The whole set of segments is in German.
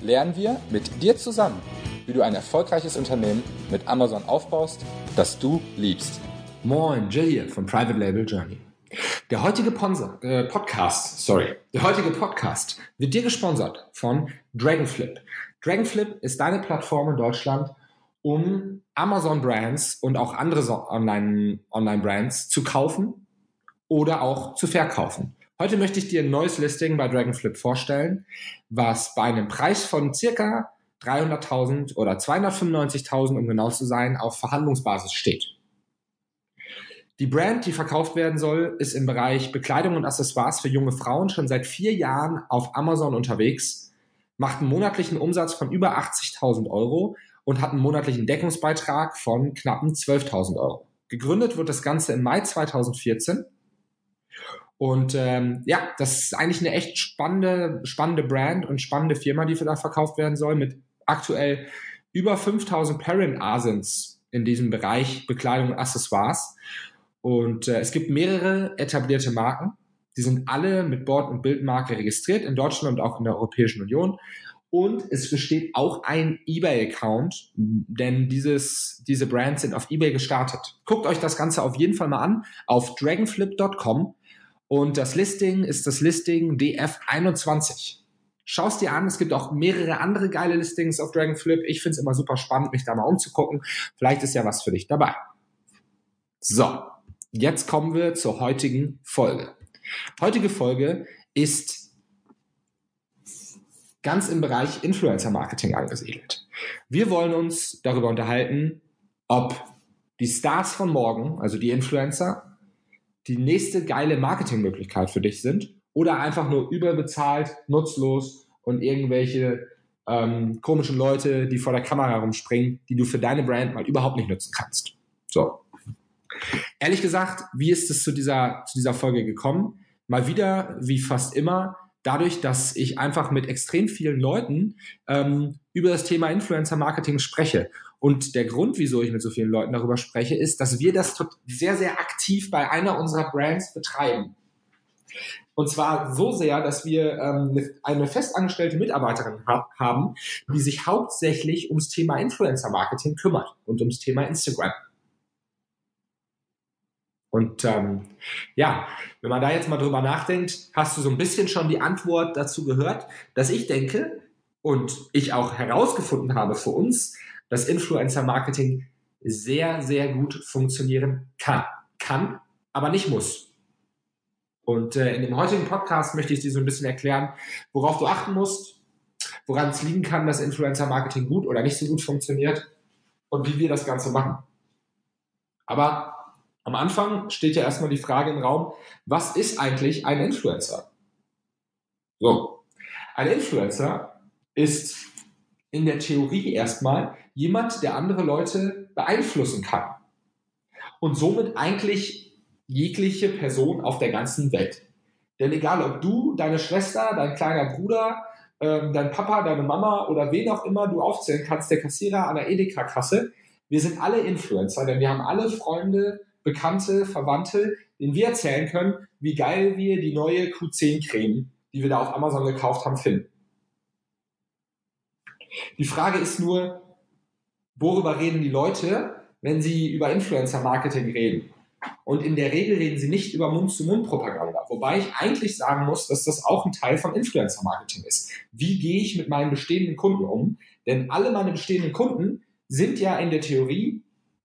lernen wir mit dir zusammen, wie du ein erfolgreiches Unternehmen mit Amazon aufbaust, das du liebst. Moin, Jill hier von Private Label Journey. Der heutige Ponsa, äh, Podcast, sorry, der heutige Podcast wird dir gesponsert von Dragonflip. Dragonflip ist deine Plattform in Deutschland, um Amazon Brands und auch andere Online, Online Brands zu kaufen oder auch zu verkaufen. Heute möchte ich dir ein neues Listing bei Dragonflip vorstellen, was bei einem Preis von circa 300.000 oder 295.000, um genau zu sein, auf Verhandlungsbasis steht. Die Brand, die verkauft werden soll, ist im Bereich Bekleidung und Accessoires für junge Frauen schon seit vier Jahren auf Amazon unterwegs, macht einen monatlichen Umsatz von über 80.000 Euro und hat einen monatlichen Deckungsbeitrag von knappen 12.000 Euro. Gegründet wird das Ganze im Mai 2014. Und ähm, ja, das ist eigentlich eine echt spannende, spannende Brand und spannende Firma, die da verkauft werden soll, mit aktuell über 5000 Parent Asins in diesem Bereich Bekleidung und Accessoires. Und äh, es gibt mehrere etablierte Marken. Die sind alle mit Bord- und Bildmarke registriert in Deutschland und auch in der Europäischen Union. Und es besteht auch ein eBay-Account, denn dieses, diese Brands sind auf eBay gestartet. Guckt euch das Ganze auf jeden Fall mal an auf dragonflip.com und das Listing ist das Listing DF21. Schau es dir an, es gibt auch mehrere andere geile Listings auf Dragonflip. Ich finde es immer super spannend, mich da mal umzugucken. Vielleicht ist ja was für dich dabei. So, jetzt kommen wir zur heutigen Folge. Heutige Folge ist ganz im Bereich Influencer Marketing angesiedelt. Wir wollen uns darüber unterhalten, ob die Stars von morgen, also die Influencer, die nächste geile Marketingmöglichkeit für dich sind oder einfach nur überbezahlt, nutzlos und irgendwelche ähm, komischen Leute, die vor der Kamera rumspringen, die du für deine Brand mal überhaupt nicht nutzen kannst. So. Ehrlich gesagt, wie ist es zu dieser, zu dieser Folge gekommen? Mal wieder, wie fast immer, dadurch, dass ich einfach mit extrem vielen Leuten ähm, über das Thema Influencer-Marketing spreche. Und der Grund, wieso ich mit so vielen Leuten darüber spreche, ist, dass wir das sehr, sehr aktiv bei einer unserer Brands betreiben. Und zwar so sehr, dass wir ähm, eine- eine festangestellte Mitarbeiterin ha haben, die sich hauptsächlich ums Thema Influencer-Marketing kümmert und ums Thema Instagram. Und ähm, ja, wenn man da jetzt mal drüber nachdenkt, hast du so ein bisschen schon die Antwort dazu gehört, dass ich denke und ich auch herausgefunden habe für uns, dass Influencer-Marketing sehr, sehr gut funktionieren kann. Kann, aber nicht muss. Und äh, in dem heutigen Podcast möchte ich dir so ein bisschen erklären, worauf du achten musst, woran es liegen kann, dass Influencer-Marketing gut oder nicht so gut funktioniert und wie wir das Ganze machen. Aber am Anfang steht ja erstmal die Frage im Raum, was ist eigentlich ein Influencer? So, ein Influencer ist in der Theorie erstmal jemand, der andere Leute beeinflussen kann. Und somit eigentlich jegliche Person auf der ganzen Welt. Denn egal, ob du, deine Schwester, dein kleiner Bruder, ähm, dein Papa, deine Mama oder wen auch immer du aufzählen kannst, der Kassierer an der Edeka-Kasse, wir sind alle Influencer, denn wir haben alle Freunde, Bekannte, Verwandte, denen wir erzählen können, wie geil wir die neue Q10-Creme, die wir da auf Amazon gekauft haben, finden. Die Frage ist nur, worüber reden die Leute, wenn sie über Influencer-Marketing reden? Und in der Regel reden sie nicht über Mund-zu-Mund-Propaganda. Wobei ich eigentlich sagen muss, dass das auch ein Teil von Influencer-Marketing ist. Wie gehe ich mit meinen bestehenden Kunden um? Denn alle meine bestehenden Kunden sind ja in der Theorie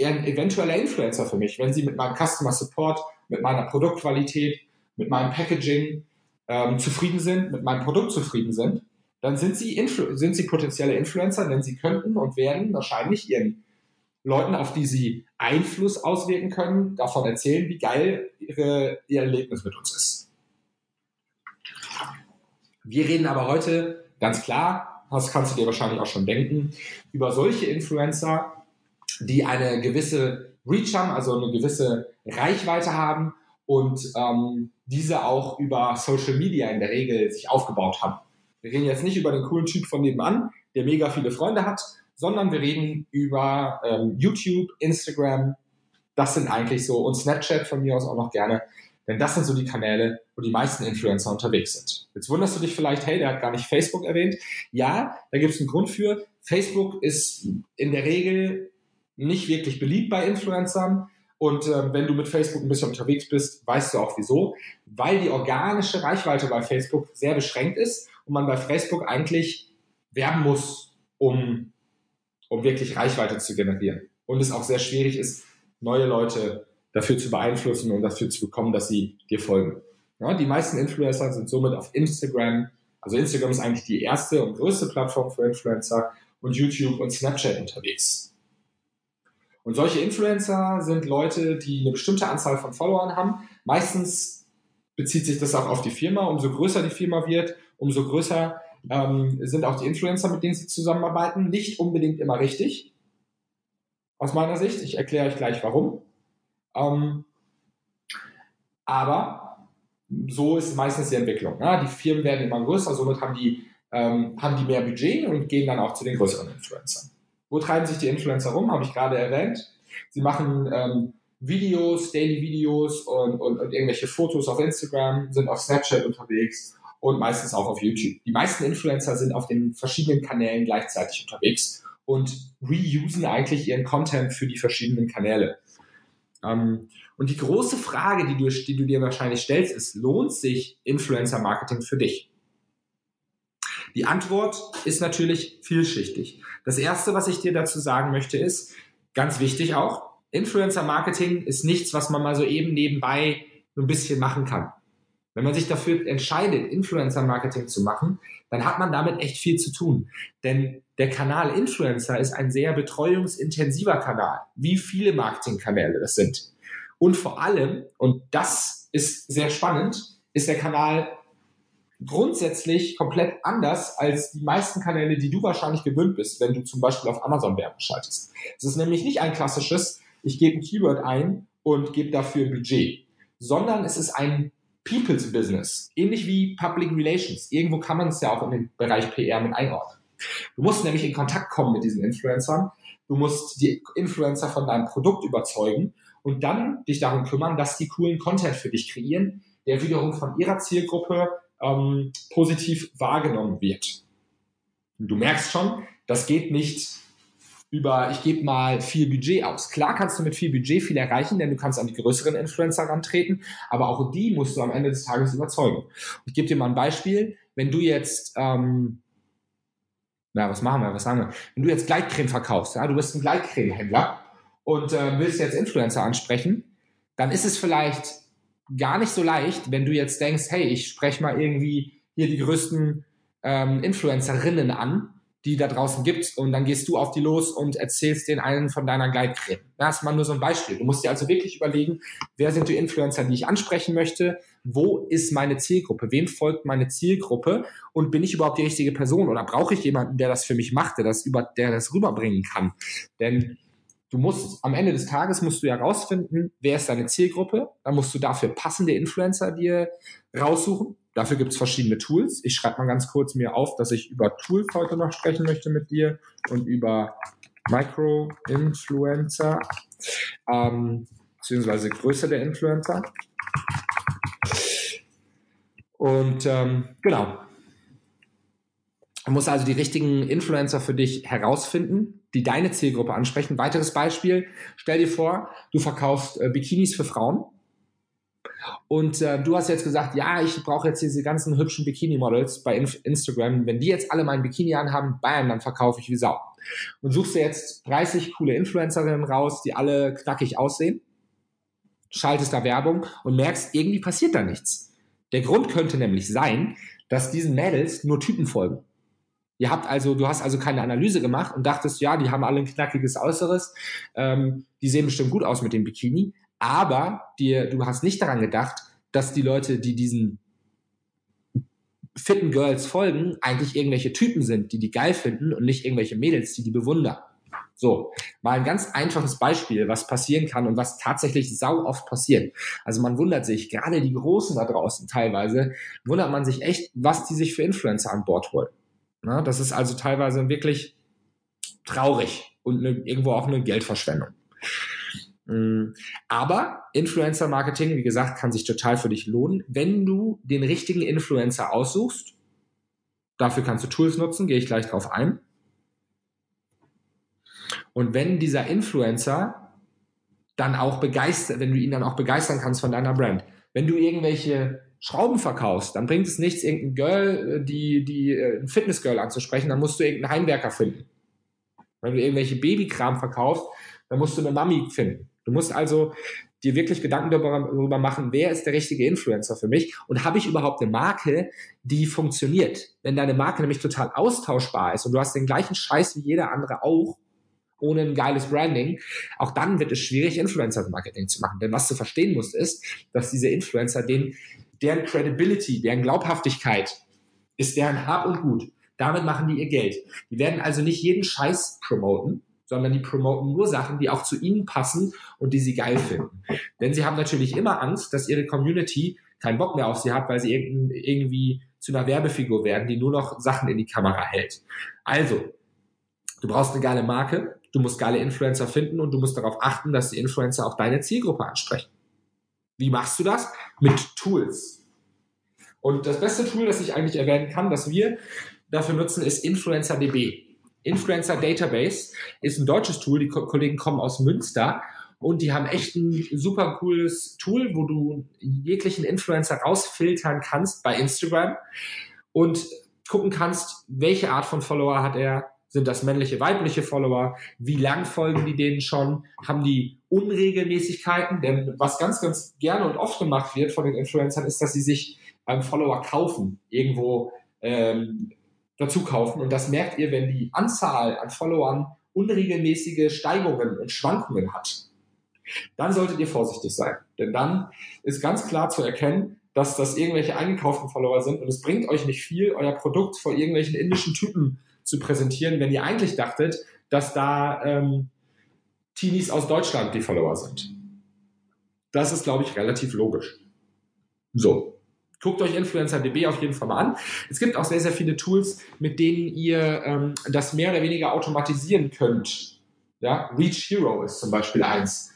ein eventueller Influencer für mich, wenn sie mit meinem Customer Support, mit meiner Produktqualität, mit meinem Packaging ähm, zufrieden sind, mit meinem Produkt zufrieden sind, dann sind sie, Influ sind sie potenzielle Influencer, denn sie könnten und werden wahrscheinlich ihren Leuten, auf die sie Einfluss auswirken können, davon erzählen, wie geil ihre, ihr Erlebnis mit uns ist. Wir reden aber heute ganz klar das kannst du dir wahrscheinlich auch schon denken, über solche Influencer, die eine gewisse Reach haben, also eine gewisse Reichweite haben und ähm, diese auch über Social Media in der Regel sich aufgebaut haben. Wir reden jetzt nicht über den coolen Typ von nebenan, der mega viele Freunde hat, sondern wir reden über ähm, YouTube, Instagram, das sind eigentlich so, und Snapchat von mir aus auch noch gerne, denn das sind so die Kanäle, wo die meisten Influencer unterwegs sind. Jetzt wunderst du dich vielleicht, hey, der hat gar nicht Facebook erwähnt. Ja, da gibt es einen Grund für. Facebook ist in der Regel nicht wirklich beliebt bei Influencern. Und äh, wenn du mit Facebook ein bisschen unterwegs bist, weißt du auch wieso. Weil die organische Reichweite bei Facebook sehr beschränkt ist und man bei Facebook eigentlich werben muss, um, um wirklich Reichweite zu generieren. Und es auch sehr schwierig ist, neue Leute dafür zu beeinflussen und dafür zu bekommen, dass sie dir folgen. Ja, die meisten Influencer sind somit auf Instagram. Also Instagram ist eigentlich die erste und größte Plattform für Influencer und YouTube und Snapchat unterwegs. Und solche Influencer sind Leute, die eine bestimmte Anzahl von Followern haben. Meistens bezieht sich das auch auf die Firma. Umso größer die Firma wird, umso größer ähm, sind auch die Influencer, mit denen sie zusammenarbeiten. Nicht unbedingt immer richtig, aus meiner Sicht. Ich erkläre euch gleich warum. Ähm, aber so ist meistens die Entwicklung. Ne? Die Firmen werden immer größer, somit haben die, ähm, haben die mehr Budget und gehen dann auch zu den größeren Influencern. Wo treiben sich die Influencer rum? Habe ich gerade erwähnt. Sie machen ähm, Videos, Daily-Videos und, und, und irgendwelche Fotos auf Instagram, sind auf Snapchat unterwegs und meistens auch auf YouTube. Die meisten Influencer sind auf den verschiedenen Kanälen gleichzeitig unterwegs und reusen eigentlich ihren Content für die verschiedenen Kanäle. Ähm, und die große Frage, die du, die du dir wahrscheinlich stellst, ist, lohnt sich Influencer-Marketing für dich? Die Antwort ist natürlich vielschichtig. Das Erste, was ich dir dazu sagen möchte, ist, ganz wichtig auch, Influencer-Marketing ist nichts, was man mal so eben nebenbei so ein bisschen machen kann. Wenn man sich dafür entscheidet, Influencer-Marketing zu machen, dann hat man damit echt viel zu tun. Denn der Kanal Influencer ist ein sehr betreuungsintensiver Kanal, wie viele Marketingkanäle das sind. Und vor allem, und das ist sehr spannend, ist der Kanal grundsätzlich komplett anders als die meisten Kanäle, die du wahrscheinlich gewöhnt bist, wenn du zum Beispiel auf Amazon Werbung schaltest. Es ist nämlich nicht ein klassisches, ich gebe ein Keyword ein und gebe dafür Budget, sondern es ist ein People's Business, ähnlich wie Public Relations. Irgendwo kann man es ja auch in den Bereich PR mit einordnen. Du musst nämlich in Kontakt kommen mit diesen Influencern. Du musst die Influencer von deinem Produkt überzeugen und dann dich darum kümmern, dass die coolen Content für dich kreieren, der wiederum von ihrer Zielgruppe ähm, positiv wahrgenommen wird. Und du merkst schon, das geht nicht über, ich gebe mal viel Budget aus. Klar kannst du mit viel Budget viel erreichen, denn du kannst an die größeren Influencer rantreten, aber auch die musst du am Ende des Tages überzeugen. Ich gebe dir mal ein Beispiel. Wenn du jetzt, ähm, na, was machen wir, was sagen wir? Wenn du jetzt Gleitcreme verkaufst, ja, du bist ein Gleitcremehändler und äh, willst jetzt Influencer ansprechen, dann ist es vielleicht gar nicht so leicht, wenn du jetzt denkst, hey, ich spreche mal irgendwie hier die größten ähm, Influencerinnen an die da draußen gibt und dann gehst du auf die los und erzählst den einen von deiner Gleitcreme. Das ist mal nur so ein Beispiel. Du musst dir also wirklich überlegen, wer sind die Influencer, die ich ansprechen möchte, wo ist meine Zielgruppe, wem folgt meine Zielgruppe? Und bin ich überhaupt die richtige Person? Oder brauche ich jemanden, der das für mich macht, der das, über, der das rüberbringen kann. Denn du musst am Ende des Tages musst du ja rausfinden, wer ist deine Zielgruppe, dann musst du dafür passende Influencer dir raussuchen Dafür gibt es verschiedene Tools. Ich schreibe mal ganz kurz mir auf, dass ich über Tools heute noch sprechen möchte mit dir und über Micro-Influencer, ähm, beziehungsweise Größe der Influencer. Und ähm, genau. Du musst also die richtigen Influencer für dich herausfinden, die deine Zielgruppe ansprechen. Weiteres Beispiel, stell dir vor, du verkaufst äh, Bikinis für Frauen und äh, du hast jetzt gesagt, ja, ich brauche jetzt diese ganzen hübschen Bikini-Models bei Inf Instagram. Wenn die jetzt alle meinen Bikini anhaben, bam, dann verkaufe ich wie Sau. Und suchst dir jetzt 30 coole Influencerinnen raus, die alle knackig aussehen, schaltest da Werbung und merkst, irgendwie passiert da nichts. Der Grund könnte nämlich sein, dass diesen Mädels nur Typen folgen. Ihr habt also, du hast also keine Analyse gemacht und dachtest, ja, die haben alle ein knackiges Äußeres, ähm, die sehen bestimmt gut aus mit dem Bikini, aber dir, du hast nicht daran gedacht, dass die Leute, die diesen fitten Girls folgen, eigentlich irgendwelche Typen sind, die die geil finden und nicht irgendwelche Mädels, die die bewundern. So, mal ein ganz einfaches Beispiel, was passieren kann und was tatsächlich sau oft passiert. Also man wundert sich, gerade die Großen da draußen teilweise, wundert man sich echt, was die sich für Influencer an Bord holen. Na, das ist also teilweise wirklich traurig und eine, irgendwo auch eine Geldverschwendung. Mm, aber Influencer-Marketing, wie gesagt, kann sich total für dich lohnen, wenn du den richtigen Influencer aussuchst. Dafür kannst du Tools nutzen, gehe ich gleich drauf ein. Und wenn dieser Influencer dann auch begeistert, wenn du ihn dann auch begeistern kannst von deiner Brand, wenn du irgendwelche Schrauben verkaufst, dann bringt es nichts, irgendein Girl, äh, die, die, äh, ein Fitnessgirl anzusprechen, dann musst du irgendeinen Heimwerker finden. Wenn du irgendwelche Babykram verkaufst, dann musst du eine Mami finden. Du musst also dir wirklich Gedanken darüber machen, wer ist der richtige Influencer für mich und habe ich überhaupt eine Marke, die funktioniert. Wenn deine Marke nämlich total austauschbar ist und du hast den gleichen Scheiß wie jeder andere auch, ohne ein geiles Branding, auch dann wird es schwierig, Influencer-Marketing zu machen. Denn was du verstehen musst, ist, dass diese Influencer, den, deren Credibility, deren Glaubhaftigkeit ist deren Hab und Gut. Damit machen die ihr Geld. Die werden also nicht jeden Scheiß promoten, sondern die promoten nur Sachen, die auch zu ihnen passen und die sie geil finden. Denn sie haben natürlich immer Angst, dass ihre Community keinen Bock mehr auf sie hat, weil sie irgendwie zu einer Werbefigur werden, die nur noch Sachen in die Kamera hält. Also, du brauchst eine geile Marke, du musst geile Influencer finden und du musst darauf achten, dass die Influencer auch deine Zielgruppe ansprechen. Wie machst du das? Mit Tools. Und das beste Tool, das ich eigentlich erwähnen kann, das wir dafür nutzen, ist InfluencerDB. Influencer Database ist ein deutsches Tool. Die Kollegen kommen aus Münster und die haben echt ein super cooles Tool, wo du jeglichen Influencer rausfiltern kannst bei Instagram und gucken kannst, welche Art von Follower hat er, sind das männliche, weibliche Follower? Wie lang folgen die denen schon? Haben die Unregelmäßigkeiten? Denn was ganz, ganz gerne und oft gemacht wird von den Influencern, ist, dass sie sich beim Follower kaufen, irgendwo ähm, dazu kaufen. Und das merkt ihr, wenn die Anzahl an Followern unregelmäßige Steigungen und Schwankungen hat. Dann solltet ihr vorsichtig sein. Denn dann ist ganz klar zu erkennen, dass das irgendwelche eingekauften Follower sind und es bringt euch nicht viel, euer Produkt vor irgendwelchen indischen Typen zu präsentieren, wenn ihr eigentlich dachtet, dass da ähm, Teenies aus Deutschland die Follower sind. Das ist, glaube ich, relativ logisch. So, Guckt euch InfluencerDB auf jeden Fall mal an. Es gibt auch sehr, sehr viele Tools, mit denen ihr ähm, das mehr oder weniger automatisieren könnt. Ja, Reach Hero ist zum Beispiel eins.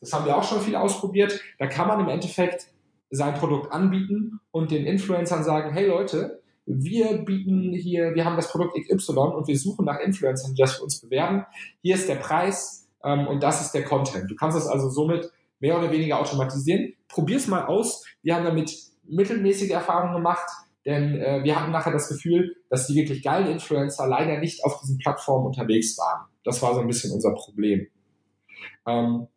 Das haben wir auch schon viel ausprobiert. Da kann man im Endeffekt sein Produkt anbieten und den Influencern sagen, hey Leute, wir bieten hier, wir haben das Produkt XY und wir suchen nach Influencern, die das für uns bewerben. Hier ist der Preis ähm, und das ist der Content. Du kannst das also somit mehr oder weniger automatisieren. Probier's mal aus. Wir haben damit mittelmäßige Erfahrungen gemacht, denn äh, wir hatten nachher das Gefühl, dass die wirklich geilen Influencer leider nicht auf diesen Plattformen unterwegs waren. Das war so ein bisschen unser Problem. Ähm,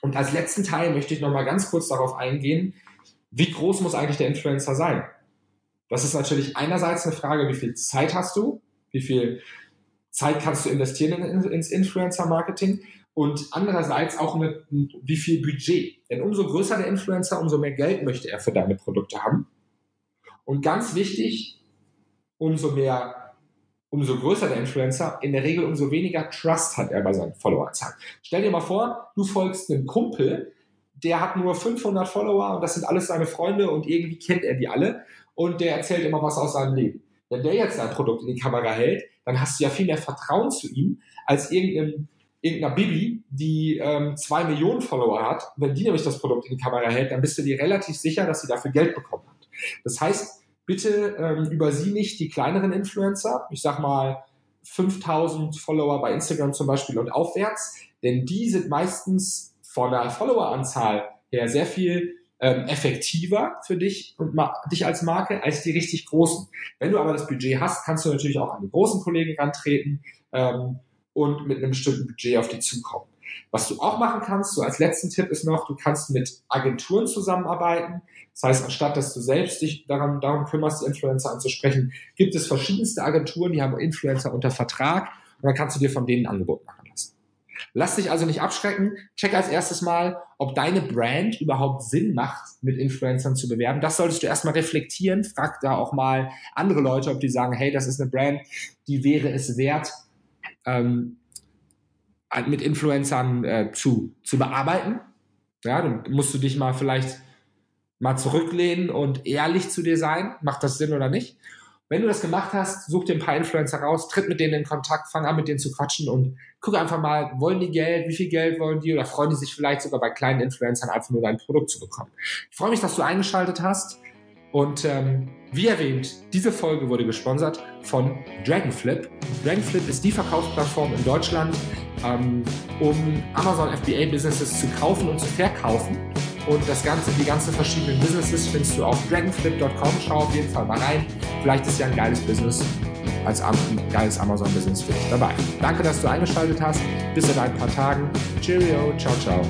und als letzten Teil möchte ich nochmal ganz kurz darauf eingehen, wie groß muss eigentlich der Influencer sein? Das ist natürlich einerseits eine Frage, wie viel Zeit hast du, wie viel Zeit kannst du investieren in, ins Influencer-Marketing und andererseits auch mit wie viel Budget. Denn umso größer der Influencer, umso mehr Geld möchte er für deine Produkte haben. Und ganz wichtig, umso mehr, umso größer der Influencer, in der Regel umso weniger Trust hat er bei seinen Followerzahlen. Stell dir mal vor, du folgst einem Kumpel, der hat nur 500 Follower und das sind alles seine Freunde und irgendwie kennt er die alle und der erzählt immer was aus seinem Leben. Wenn der jetzt sein Produkt in die Kamera hält, dann hast du ja viel mehr Vertrauen zu ihm als irgendeinem irgendeiner Bibi, die ähm, zwei Millionen Follower hat, wenn die nämlich das Produkt in die Kamera hält, dann bist du dir relativ sicher, dass sie dafür Geld bekommen hat. Das heißt, bitte ähm, über sie nicht die kleineren Influencer, ich sag mal 5000 Follower bei Instagram zum Beispiel und aufwärts, denn die sind meistens von der Followeranzahl her sehr viel ähm, effektiver für dich und dich als Marke als die richtig großen. Wenn du aber das Budget hast, kannst du natürlich auch an die großen Kollegen rantreten. Ähm, und mit einem bestimmten Budget auf die zukommen. Was du auch machen kannst, so als letzten Tipp ist noch, du kannst mit Agenturen zusammenarbeiten. Das heißt, anstatt dass du selbst dich daran, darum kümmerst, die Influencer anzusprechen, gibt es verschiedenste Agenturen, die haben Influencer unter Vertrag und dann kannst du dir von denen ein Angebot machen lassen. Lass dich also nicht abschrecken. Check als erstes mal, ob deine Brand überhaupt Sinn macht, mit Influencern zu bewerben. Das solltest du erstmal reflektieren. Frag da auch mal andere Leute, ob die sagen, hey, das ist eine Brand, die wäre es wert, ähm, mit Influencern äh, zu, zu bearbeiten. Ja, dann musst du dich mal vielleicht mal zurücklehnen und ehrlich zu dir sein. Macht das Sinn oder nicht? Wenn du das gemacht hast, such dir ein paar Influencer raus, tritt mit denen in Kontakt, fang an mit denen zu quatschen und guck einfach mal, wollen die Geld, wie viel Geld wollen die oder freuen die sich vielleicht sogar bei kleinen Influencern einfach nur dein Produkt zu bekommen. Ich freue mich, dass du eingeschaltet hast und ähm, wie erwähnt, diese Folge wurde gesponsert von Dragonflip. Dragonflip ist die Verkaufsplattform in Deutschland, ähm, um Amazon FBA Businesses zu kaufen und zu verkaufen. Und das Ganze, die ganzen verschiedenen Businesses findest du auf dragonflip.com. Schau auf jeden Fall mal rein. Vielleicht ist ja ein geiles Business als ein geiles Amazon-Business für dich dabei. Danke, dass du eingeschaltet hast. Bis in ein paar Tagen. Cheerio. Ciao, ciao.